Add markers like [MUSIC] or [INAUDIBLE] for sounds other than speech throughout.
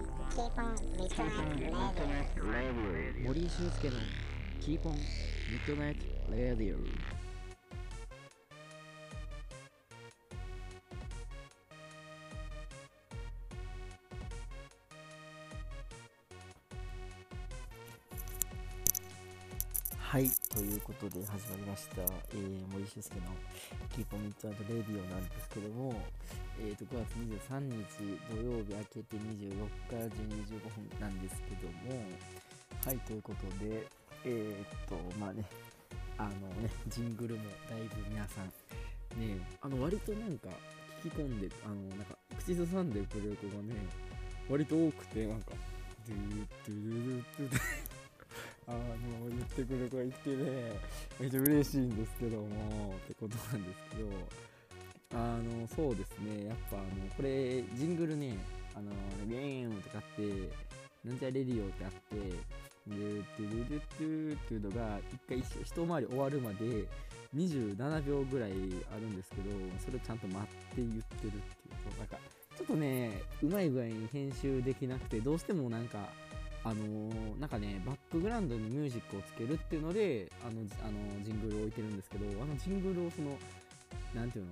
Keep on Midnight Radio 森井俊介の Keep on Midnight Radio はいということで始まりました、えー、森俊介の Keep on Midnight Radio なんですけども、えー、と9月23日土曜日明けて24日12時15分なんですけどもはいということでえー、っとまあねあのねジングルもだいぶ皆さんねあの割となんか聞き込んであのなんか口ずさんでくれる子がね割と多くてなんかドゥードゥードゥドゥー [LAUGHS] あの言ってくれる子がいてねめっちゃ嬉しいんですけどもってことなんですけどあのそうですね。やっぱあのこれジングルねあのビーンとかってなんちゃレディオってあってでトゥルルトゥっていうのが一回一回り終わるまで27秒ぐらいあるんですけどそれをちゃんと待って言ってるっていう。そうなんかちょっとねうまい具合に編集できなくてどうしてもなんかあのーなんかねバックグラウンドにミュージックをつけるっていうのであのあのジングルを置いてるんですけどあのジングルをそのなんていうの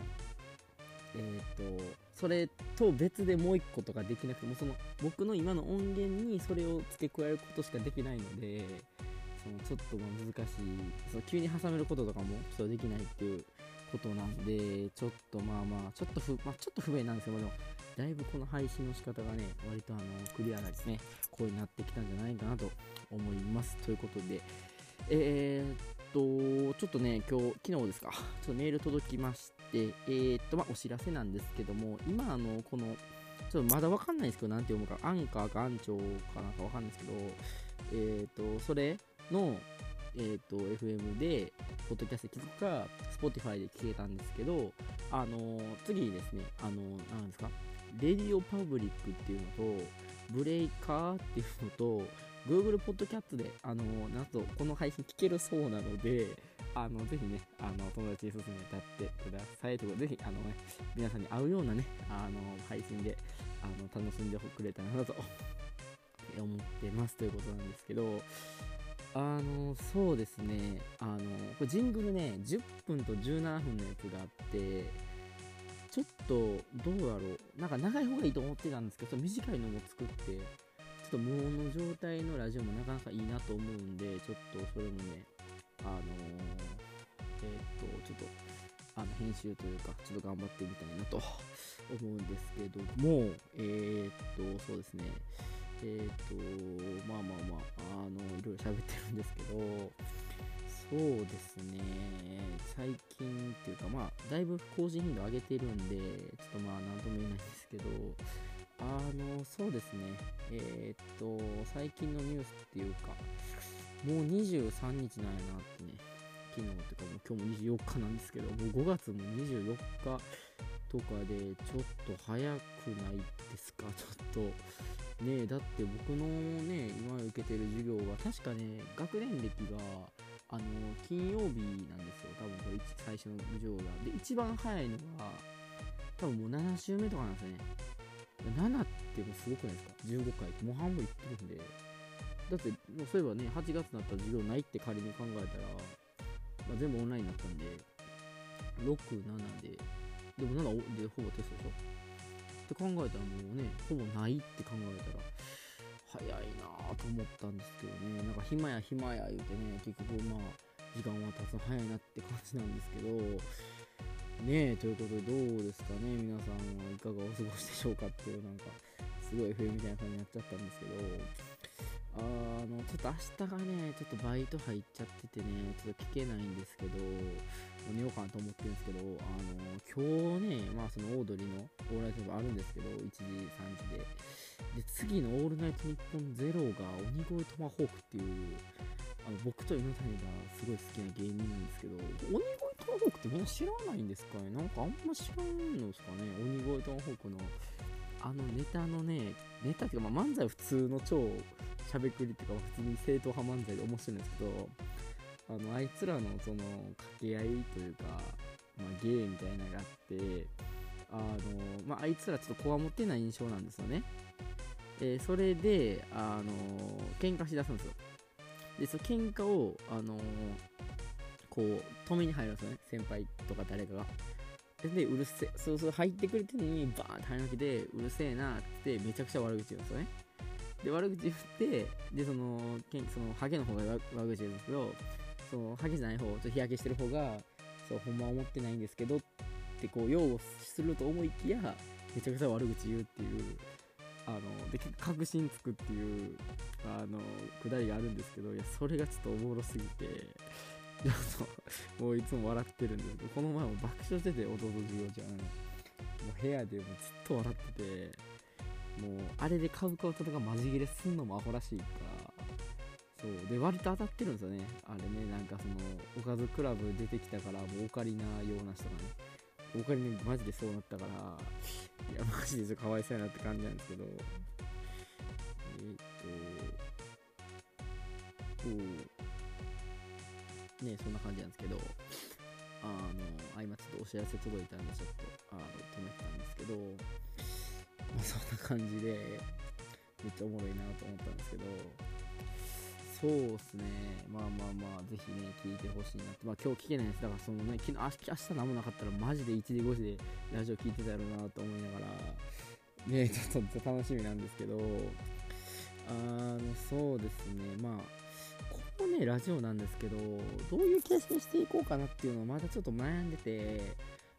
えー、とそれと別でもう一個とかできなくてもその僕の今の音源にそれを付け加えることしかできないのでそのちょっと難しいその急に挟めることとかもちょっとできないっていうことなんでちょっとまあまあちょっと不、まあ、ちょっと不便なんですけどでもだいぶこの配信の仕方がね割とあのクリアなですねこうになってきたんじゃないかなと思います。ということでえー、とちょっとね今日昨日ですか。ちょっとメール届きましてえー、っとまあお知らせなんですけども今あのこのちょっとまだわかんないですけどなんて読むか。アンカーかアンチョかなんかわかんないですけどえー、っとそれのえー、と FM で、ポッドキャスト聞くか、Spotify で聞けたんですけど、あの次にですね、あのーなんですか、レディオパブリックっていうのと、ブレイカーっていうのと、Google ポッドキャットで、あのなんと、この配信聞けるそうなので、あの、ぜひね、あの、友達に勧めてやってください。ということで、ぜひ、あのね、皆さんに合うようなね、あの、配信で、あの、楽しんでくれたらなと思ってますということなんですけど、あのそうですねあのこれジングルね10分と17分のやつがあってちょっとどうだろうなんか長い方がいいと思ってたんですけど短いのも作ってっと無音の状態のラジオもなかなかいいなと思うんでちょっとそれもねあのえーっとちょっとあの編集というかちょっと頑張ってみたいなと思うんですけどもえーっとそうですね。えっ、とまあまあまああのいろいろ喋ってるんですけどそうですね。最近っていうかまあだいぶ更新頻度上げてるんでちょっとまあ何とも言えないんですけどあのそうですね。えっ、と最近のニュースっていうかもう23日なんやなってね。昨日ってかもう今日も24日なんですけどもう5月も24日とかでちょっと早くないですか？[LAUGHS] ちょっとねえだって僕のね今受けてる授業は確かね学年歴があの金曜日なんですよ。多分これ最初の授業が。で一番早いのが多分もう7週目とかなんですよね。7ってもうすごくないですか？15回。ってもう半分いってるんで。だってもうそういえばね8月になったら授業ないって仮に考えたら、まあ、全部オンラインになったんで67で。でも7でほぼテストでしょ？って考えたらもうねほぼないって考えたら早いなぁと思ったんですけどね。なんか暇や暇や言うてね結局まあ時間は経つの早いなって感じなんですけどねえということでどうですかね皆さんはいかがお過ごしでしょうかっていうなんかすごい冬みたいな感じになっちゃったんですけどあのちょっと明日がねちょっとバイト入っちゃっててねちょっと聞けないんですけど寝ようかなと思ってるんですけどあの今日ねまあそのオードリーの「オールナイトニッポン」あるんですけど1時3時で。で次の「オールナイトニッポンゼロが鬼越トマホークっていうあの僕と犬谷がすごい好きな芸人なんですけど鬼越トマホークってみんな知らないんですかね？なんかあんま知らんのですかね？鬼越トマホークのあのネタのねネタっていうか、まあ、漫才は普通の超しゃべくりっていうか普通に正統派漫才で面白いんですけどあのあいつらのその掛け合いというか、まあ、芸みたいなのがあってあの、まあ、あいつらちょっとこわもてない印象なんですよね。えーそれで、あの喧嘩しだすんですよ。でその喧嘩を、あのこう止めに入るんですよね。先輩とか誰かが。でうるせえそうそう入ってくれてるのにバーンって入らなくてうるせえなってめちゃくちゃ悪口言うんですよね。で悪口言ってでそのけんそのハゲの方が悪口言うんですけどそのハゲじゃない方ちょっと日焼けしてる方がそうほんまは思ってないんですけどってこう擁護すると思いきやめちゃくちゃ悪口言うっていうあので確信つくっていうあのくだりがあるんですけどいやそれがちょっとおもろすぎて。[LAUGHS] もういつも笑ってるんですけどこの前も爆笑してて弟授業じゃんもう部屋でもずっと笑っててもうあれでカウカウとかマジ切れすんのもアホらしいから。そう。で割と当たってるんですよね。あれねなんかそのおかずクラブ出てきたからもうオカリナような人がね。オカリナマジでそうなったからいやマジでちょっとかわいそうやなって感じなんですけど。ねそんな感じなんですけどあのあ今ちょっとお知らせ届いたんでちょっとあの止めてたんですけどまあそんな感じでめっちゃおもろいなと思ったんですけどそうっすね。まあまあまあぜひね聞いてほしいなって。まあ今日聞けないです。だからそのね昨日明日何もなかったらマジで1時5時でラジオ聞いてたやろうなと思いながらねちょっと楽しみなんですけどあのそうですね。まあのねラジオなんですけどどういう形式にしていこうかなっていうのをまだちょっと悩んでて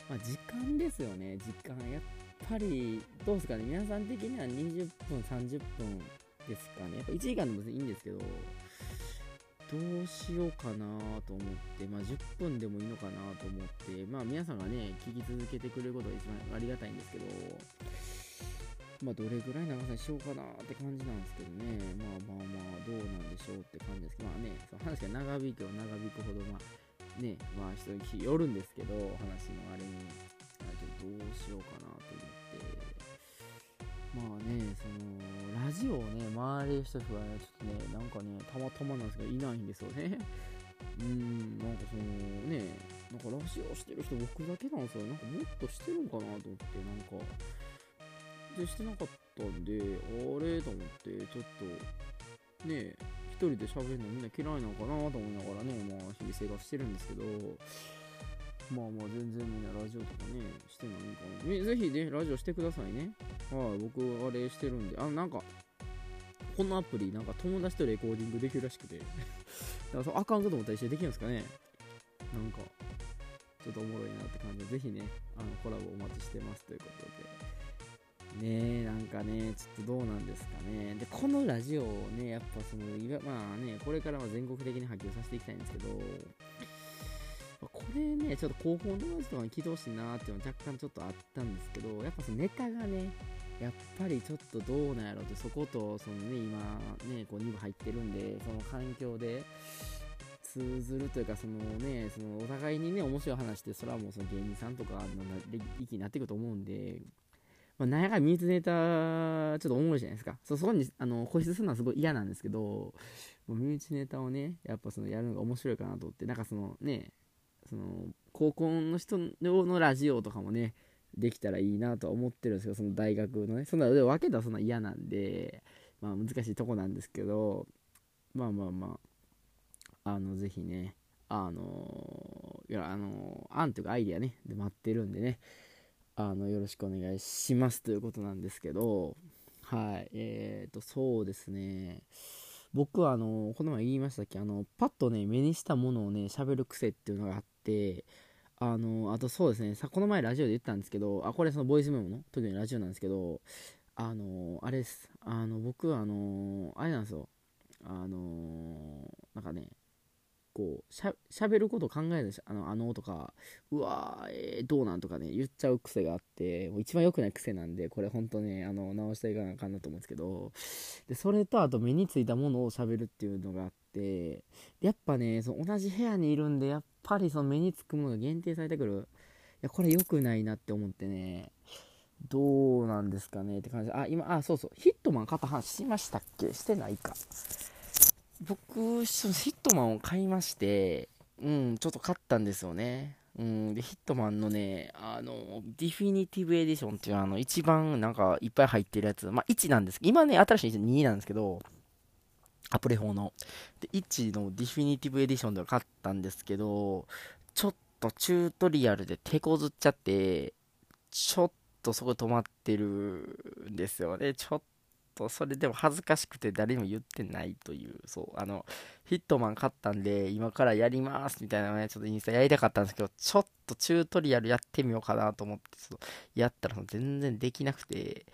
まあ時間ですよね。時間やっぱりどうですかね。皆さん的には20分30分ですかね。やっぱ1時間でもいいんですけどどうしようかなと思って、まあ、10分でもいいのかなと思って、まあ、皆さんがね、聞き続けてくれることが一番ありがたいんですけど、まあ、どれぐらい長さにしようかなって感じなんですけどね、まあまあまあ、どうなんでしょうって感じですけど、まあね、その話が長引くは長引くほど、まあ、ね、まあ、人によるんですけど、話のあれに、まあ、ちょっとどうしようかなと思って、まあね、その、ラジオをね、周りの人がね、ちょっとね、なんかね、たまたまなんですけど、いないんですよね。[LAUGHS] うーん、なんかそのね、なんかラジオしてる人僕だけなんですよ。なんかもっとしてるんかなと思って、なんか、してなかったんで、あれ？と思って、ちょっと、ね、一人で喋るのみんな嫌いなのかなと思いながらね、まあ、日々生活してるんですけど、まあまあ全然みんなラジオとかね、してないんかな。えぜひね、ラジオしてくださいね。はい、僕あれしてるんで、あ、なんか、このアプリ、なんか友達とレコーディングできるらしくて、[LAUGHS] だからそのアカウントと思ったら一緒にできるんですかね。なんか、ちょっとおもろいなって感じで、ぜひね、あのコラボお待ちしてますということで。ねえ、なんかね、ちょっとどうなんですかね。で、このラジオをね、やっぱその、いわまあね、これからは全国的に波及させていきたいんですけど、これね、ちょっと高校の友達とかに聞いてほしいなっていうのは若干ちょっとあったんですけど、やっぱそのネタがね、やっぱりちょっとどうなんやろって、そこと、そのね、今、ね、こう2部入ってるんで、その環境で通ずるというか、そのね、そのお互いにね、面白い話って、それはもうその芸人さんとかの域になっていくと思うんで、まあ、なんやかんミューズネタ、ちょっとおもろいじゃないですか。そそこにあの固執するのはすごい嫌なんですけど、もう身内ネタをね、やっぱそのやるのが面白いかなと思って、なんかそのね、その高校の人のラジオとかもね、できたらいいなとは思ってるんですけど、その大学のね、そんな分けたらそんな嫌なんで、まあ難しいとこなんですけど、まあまあまあ、あの、ぜひね、あのいや、あの案というかアイディアね、で待ってるんでね、あの、よろしくお願いしますということなんですけど、はい、えーと、そうですね、僕はあの、この前言いましたっけ、あの、パッとね、目にしたものをね、喋る癖っていうのがあって、あの、あとそうですね、さ、この前ラジオで言ったんですけど、あ、これそのボイスメモの、特にラジオなんですけど、あの、あれです、あの、僕あの、あれなんですよ、あの、なんかね、こう、しゃ、喋ること考えるあの、あのとか、うわー、えー、どうなんとかね、言っちゃう癖があって、もう一番良くない癖なんで、これほんとね、あの、直していかなあかんなと思うんですけど、で、それとあと目についたものを喋るっていうのがあって、やっぱね、その同じ部屋にいるんで、やっぱりその目につくものが限定されてくる。いや、これ良くないなって思ってね、どうなんですかねって感じ。あ、今、あ、そうそう、ヒットマン買った話しましたっけ？してないか。僕、ヒットマンを買いまして、うん、ちょっと買ったんですよね。うん、で、ヒットマンのね、あの、ディフィニティブエディションっていうあの、一番なんかいっぱい入ってるやつ、まあ1なんです今ね、新しい2なんですけど、アプレ4の。で、1の Definitive Edition では買ったんですけど、ちょっとチュートリアルで手こずっちゃって、ちょっとそこ止まってるんですよね。ちょっと、それでも恥ずかしくて誰にも言ってないという、そう、あの、ヒットマン買ったんで、今からやりますみたいなね、ちょっとインスタやりたかったんですけど、ちょっとチュートリアルやってみようかなと思って、ちょっとやったら全然できなくて、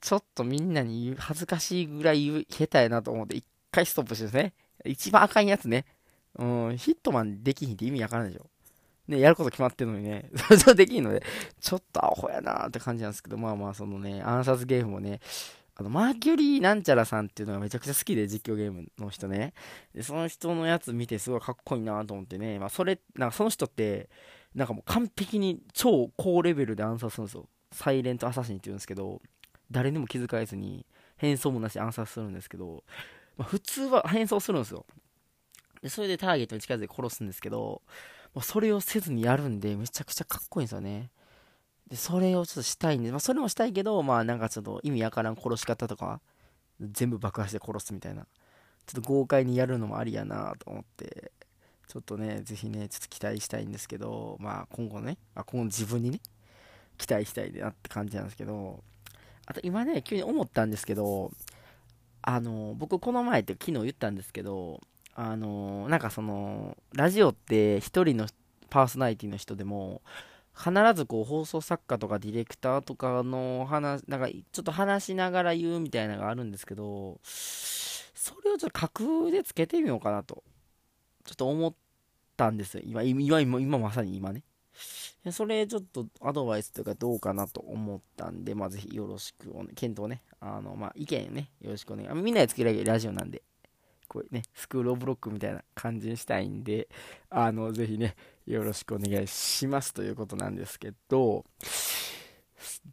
ちょっとみんなに恥ずかしいぐらい下手やなと思って、一回ストップしてですね。一番あかんやつね。うん、ヒットマンできひんって意味わからんでしょ。ね、やること決まってるのにね、[LAUGHS] それできんので、ちょっとアホやなーって感じなんですけど、まあまあ、そのね、暗殺ゲームもね、あの、マーキュリーなんちゃらさんっていうのがめちゃくちゃ好きで、実況ゲームの人ね。で、その人のやつ見てすごいかっこいいなと思ってね、まあ、それ、なんかその人って、なんかもう完璧に超高レベルで暗殺するんですよ。サイレントアサシンって言うんですけど、誰にも気づかれずに、変装もなし暗殺するんですけど、まあ、普通は変装するんですよ。で、それでターゲットに近づいて殺すんですけど、まあ、それをせずにやるんで、めちゃくちゃかっこいいんですよね。で、それをちょっとしたいんで、まあ、それもしたいけど、まあ、なんかちょっと意味わからん殺し方とか、全部爆破して殺すみたいな、ちょっと豪快にやるのもありやなと思って、ちょっとね、ぜひね、ちょっと期待したいんですけど、まあ、今後ね、まあ、今後自分にね、期待したいなって感じなんですけど、あと今ね、急に思ったんですけど、あの、僕この前って昨日言ったんですけど、あの、なんかその、ラジオって一人のパーソナリティの人でも、必ずこう放送作家とかディレクターとかの話、なんかちょっと話しながら言うみたいなのがあるんですけど、それをちょっと架空でつけてみようかなと、ちょっと思ったんですよ。今、今、今、今まさに今ね。それちょっとアドバイスというかどうかなと思ったんで、まあ、ぜひよろしくお、ね、検討ね、あの、まあ、意見ね、よろしくお願い。みんなでつけられるラジオなんで、こうね、スクールオブロックみたいな感じにしたいんで、あの、ぜひね、よろしくお願いしますということなんですけど、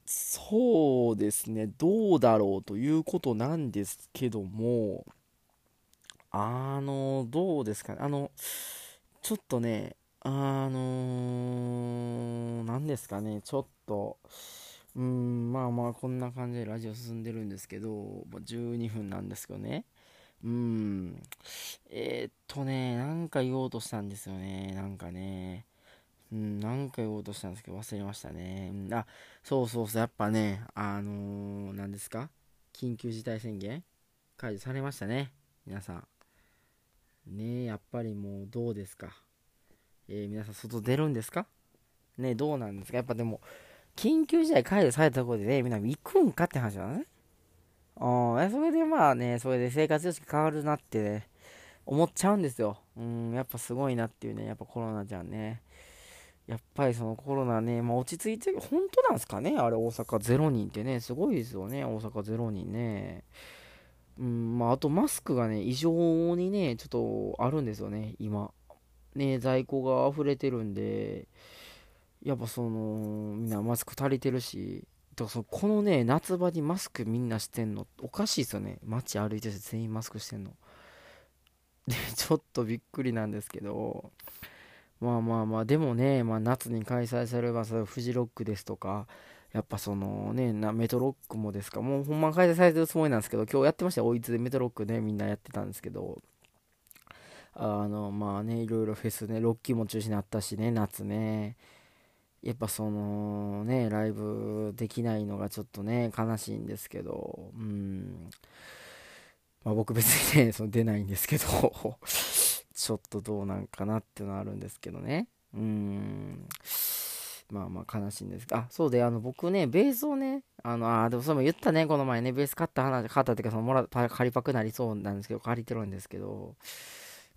そうですね、どうだろうということなんですけども、あの、どうですかね、あの、ちょっとね、あのー、何ですかね、ちょっと、うん、まあまあ、こんな感じでラジオ進んでるんですけど、12分なんですけどね。うん。えー、っとね、なんか言おうとしたんですよね。なんかね。うん、なんか言おうとしたんですけど、忘れましたね。うん、あ、そうそうそう、やっぱね、あのー、何ですか？緊急事態宣言？解除されましたね。皆さん。ねやっぱりもうどうですか？えー、皆さん外出るんですか？ねどうなんですか？やっぱでも、緊急事態解除されたところでね、みんな行くんかって話だね。ああ、それでまあね、それで生活様式変わるなってね、思っちゃうんですよ。うん、やっぱすごいなっていうね、やっぱコロナじゃんね。やっぱりそのコロナね、まあ落ち着いてる、本当なんですかねあれ大阪0人ってね、すごいですよね、大阪0人ね。うん、まああとマスクがね、異常にね、ちょっとあるんですよね、今。ね、在庫が溢れてるんで、やっぱその、みんなマスク足りてるし、だからそこのね、夏場にマスクみんなしてんの、おかしいですよね。街歩いてて全員マスクしてんの。で、[LAUGHS] ちょっとびっくりなんですけど、まあまあまあ、でもね、まあ夏に開催されば、フジロックですとか、やっぱそのね、メトロックもですか、もうほんま開催されてるつもりなんですけど、今日やってましたよ、おいつでメトロックね、みんなやってたんですけど、あの、まあね、いろいろフェスね、ロッキーも中止になったしね、夏ね。やっぱそのね、ライブできないのがちょっとね、悲しいんですけど、うん。まあ僕別にね、[LAUGHS] その出ないんですけど、[LAUGHS] ちょっとどうなんかなっていうのはあるんですけどね。うん。まあまあ悲しいんですあ、そうで、あの僕ね、ベースをね、あの、あ、でもそれも言ったね、この前ね、ベース買った話、買ったっていうか、そのもら、借りパクなりそうなんですけど、借りてるんですけど、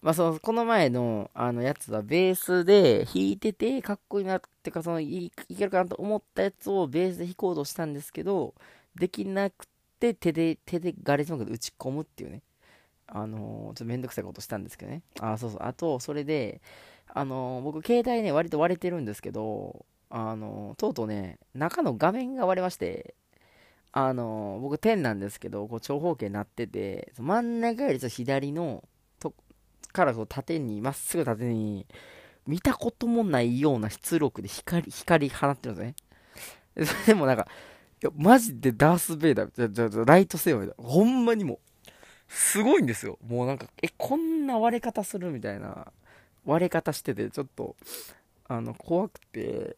まあ、その、この前の、あの、やつは、ベースで弾いてて、かっこいいなってか、その、いいけるかなと思ったやつをベースで弾こうとしたんですけど、できなくて、手で、手でガレージ音楽で打ち込むっていうね。あのー、ちょっとめんどくさいことしたんですけどね。あ、そうそう。あと、それで、あのー、僕、携帯ね、割と割れてるんですけど、あのー、とうとうね、中の画面が割れまして、あの僕、10なんですけど、こう、長方形になってて、真ん中よりちょっと左の、からこう縦に、まっすぐ縦に、見たこともないような出力で光、光放ってるんですね。でもなんか、いや、マジでダース・ベイダー、じゃ、じゃ、ライトセーバーみたいな。ほんまにもう、すごいんですよ。もうなんか、え、こんな割れ方するみたいな、割れ方してて、ちょっと、あの、怖くて、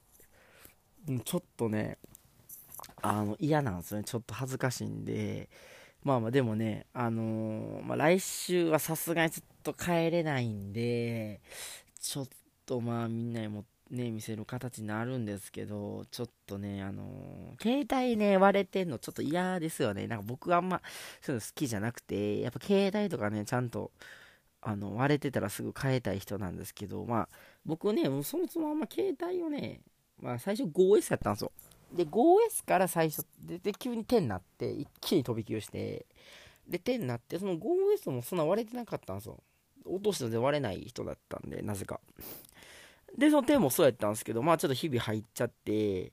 ちょっとね、あの、嫌なんですよね。ちょっと恥ずかしいんで、まあまあでもね、あのー、まあ来週はさすがにちょっと帰れないんで、ちょっとまあみんなにもね、見せる形になるんですけど、ちょっとね、あのー、携帯ね、割れてんのちょっと嫌ですよね。なんか僕あんまそういうの好きじゃなくて、やっぱ携帯とかね、ちゃんと、あの、割れてたらすぐ変えたい人なんですけど、まあ、僕ね、もうそもそもあんま携帯をね、まあ最初 5S やったんですよ。で、5S から最初、で、で急に10になって、一気に飛び級して、で、10になって、その 5S もそんな割れてなかったんですよ。落としたで割れない人だったんで、なぜか。で、その10もそうやったんですけど、まあちょっと日々入っちゃって、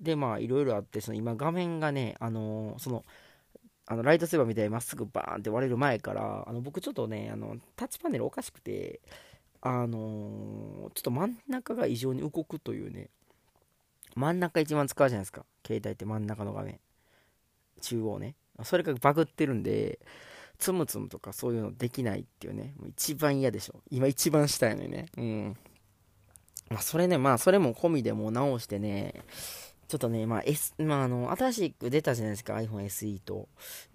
で、まあいろいろあって、その今画面がね、あのー、その、あのライトセーバーみたいにまっすぐバーンって割れる前から、あの僕ちょっとね、あのタッチパネルおかしくて、あのー、ちょっと真ん中が異常に動くというね、真ん中一番使うじゃないですか。携帯って真ん中の画面。中央ね。それがバグってるんで、つむつむとかそういうのできないっていうね。もう一番嫌でしょ。今一番したいのにね。うん。まあ、それね、まあ、それも込みでもう直してね、ちょっとね、まあ、S、まあ、あの、新しく出たじゃないですか、iPhone SE と。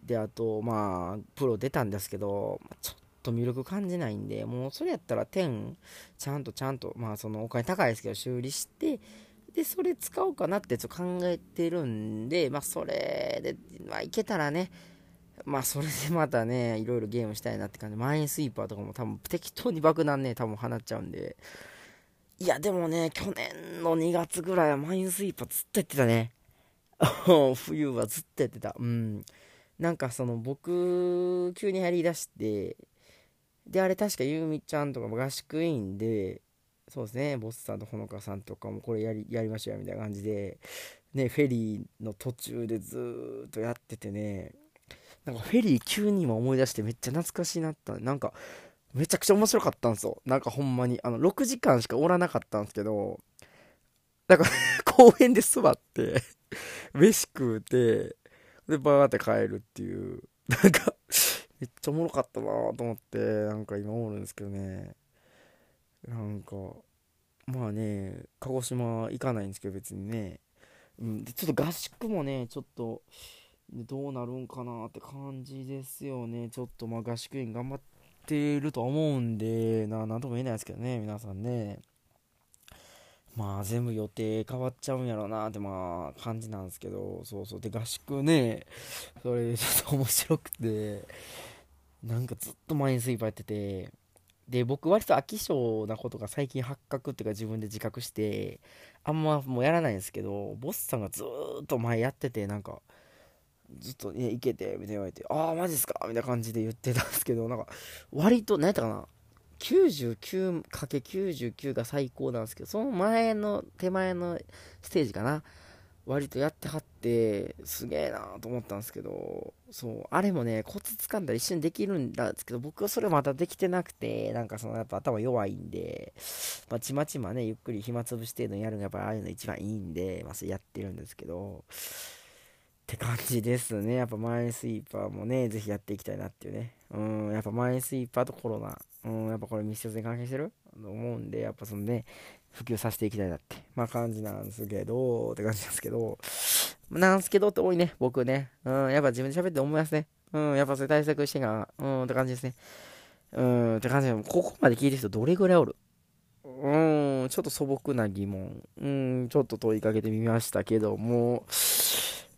で、あと、まあ、プロ出たんですけど、ちょっと魅力感じないんで、もうそれやったら10、ちゃんとちゃんと、まあ、そのお金高いですけど、修理して、で、それ使おうかなってちょっと考えてるんで、まあ、それで、まあ、いけたらね、まあ、それでまたね、いろいろゲームしたいなって感じ、マインスイーパーとかも多分適当に爆弾ね、多分放っちゃうんで、いや、でもね、去年の2月ぐらいはマインスイーパーずっとやってたね。[LAUGHS] 冬はずっとやってた。うん。なんかその僕、急にやりだして、で、あれ確かゆうみちゃんとかも合宿員で、そうですね、ボスさんとほのかさんとかもこれやりやりましょうよみたいな感じで、ね、フェリーの途中でずっとやっててね、なんかフェリー急に今思い出してめっちゃ懐かしいなった。なんか、めちゃくちゃ面白かったんですよ。なんかほんまに。あの、6時間しかおらなかったんですけど、なんか [LAUGHS] 公園で座って飯食うて、で、バーって帰るっていう、なんかめっちゃおもろかったなと思って、なんか今思うんですけどね。なんか、まあね、鹿児島行かないんですけど、別にね。うん、でちょっと合宿もね、ちょっと、どうなるんかなって感じですよね。ちょっとまあ合宿員頑張ってると思うんで、な、なんとも言えないですけどね、皆さんね。まあ全部予定変わっちゃうんやろうなってまあ感じなんですけど、そうそう。で、合宿ね、それちょっと面白くて、なんかずっとマインスイーパーやってて、で、僕割と飽き性なことが最近発覚っていうか自分で自覚して、あんまもうやらないんですけど、ボスさんがずっと前やってて、なんか、ずっと、ね、いけて、みたいに言われて、ああ、マジっすか？みたいな感じで言ってたんですけど、なんか、割と、何やったかな ?99×99 が最高なんですけど、その前の、手前のステージかな？割とやってはって、すげえなと思ったんですけど、そう、あれもね、コツ掴んだら一瞬できるんですけど、僕はそれまだできてなくて、なんかそのやっぱ頭弱いんで、まあ、ちまちまね、ゆっくり暇つぶし程度にやるのがやっぱああいうの一番いいんで、まあ、やってるんですけど、って感じですね。やっぱマインスイーパーもね、ぜひやっていきたいなっていうね。うん、やっぱマインスイーパーとコロナ、うん、やっぱこれ密接に関係してる？と思うんで、やっぱそのね、普及させていきたいなって、まあ感じなんすけど、って感じなんですけど、なんすけどって多いね、僕ね。うん、やっぱ自分で喋って思いますね。うん、やっぱそれ対策してが、うん、って感じですね。うん、って感じで、ここまで聞いてる人どれぐらいおる？うん、ちょっと素朴な疑問。うん、ちょっと問いかけてみましたけども、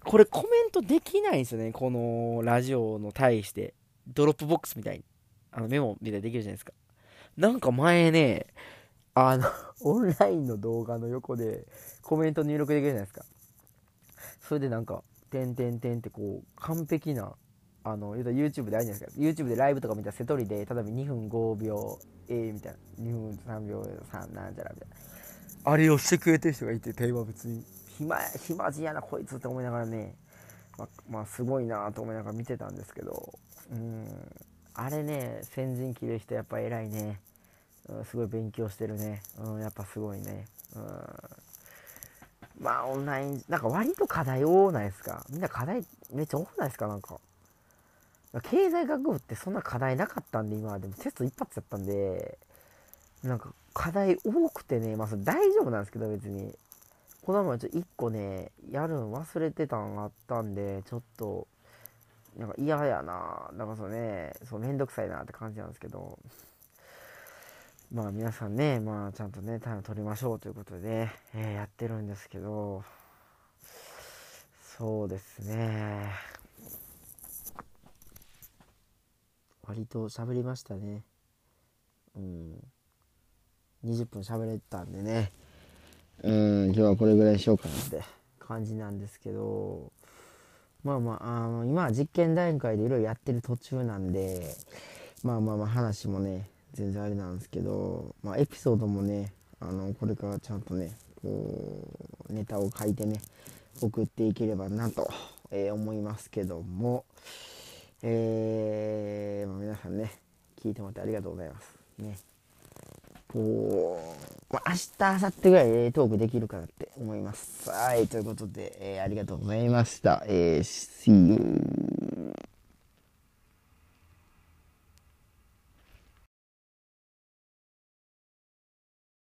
これコメントできないんですよね、このラジオの対して。ドロップボックスみたいに。あのメモみたいにできるじゃないですか。なんか前ね、あの、オンラインの動画の横でコメント入力できるじゃないですか。それでなんか、てんてんてんってこう、完璧な、あの、言うたら YouTube であるじゃないですか。YouTube でライブとか見たら瀬取りで、例えば2分5秒 A みたいな、2分3秒3なんちゃらみたいな。あれをしてくれてる人がいて、テーマ別に、暇、暇人やな、こいつって思いながらね、ままあ、すごいなと思いながら見てたんですけど、うん、あれね、先陣切る人やっぱ偉いね。すごい勉強してるね。うん、やっぱすごいね。うん。まあ、オンライン、なんか割と課題多ないですか？みんな課題めっちゃ多くないですか？なんか。経済学部ってそんな課題なかったんで、今はでもテスト一発やったんで、なんか課題多くてね、まあ大丈夫なんですけど別に。この前ちょっと1個ね、やるの忘れてたんがあったんで、ちょっと、なんか嫌やな。なんかそうね、そうめんどくさいなって感じなんですけど。まあ皆さんね、まあちゃんとね、タイム取りましょうということで、えー、やってるんですけど、そうですね。割と喋りましたね。うん。20分喋れたんでね。うん、今日はこれぐらいしようかなって感じなんですけど、まあまあ、あの今は実験段階でいろいろやってる途中なんで、まあまあまあ話もね、全然あれなんですけど、まあエピソードもね、あの、これからちゃんとね、こう、ネタを書いてね、送っていければなと、えー、思いますけども、えー、まあ、皆さんね、聞いてもらってありがとうございます。ね。こう、まあ、明日、明後日ぐらい、えトークできるかなって思います。はい、ということで、えー、ありがとうございました。えー、See you.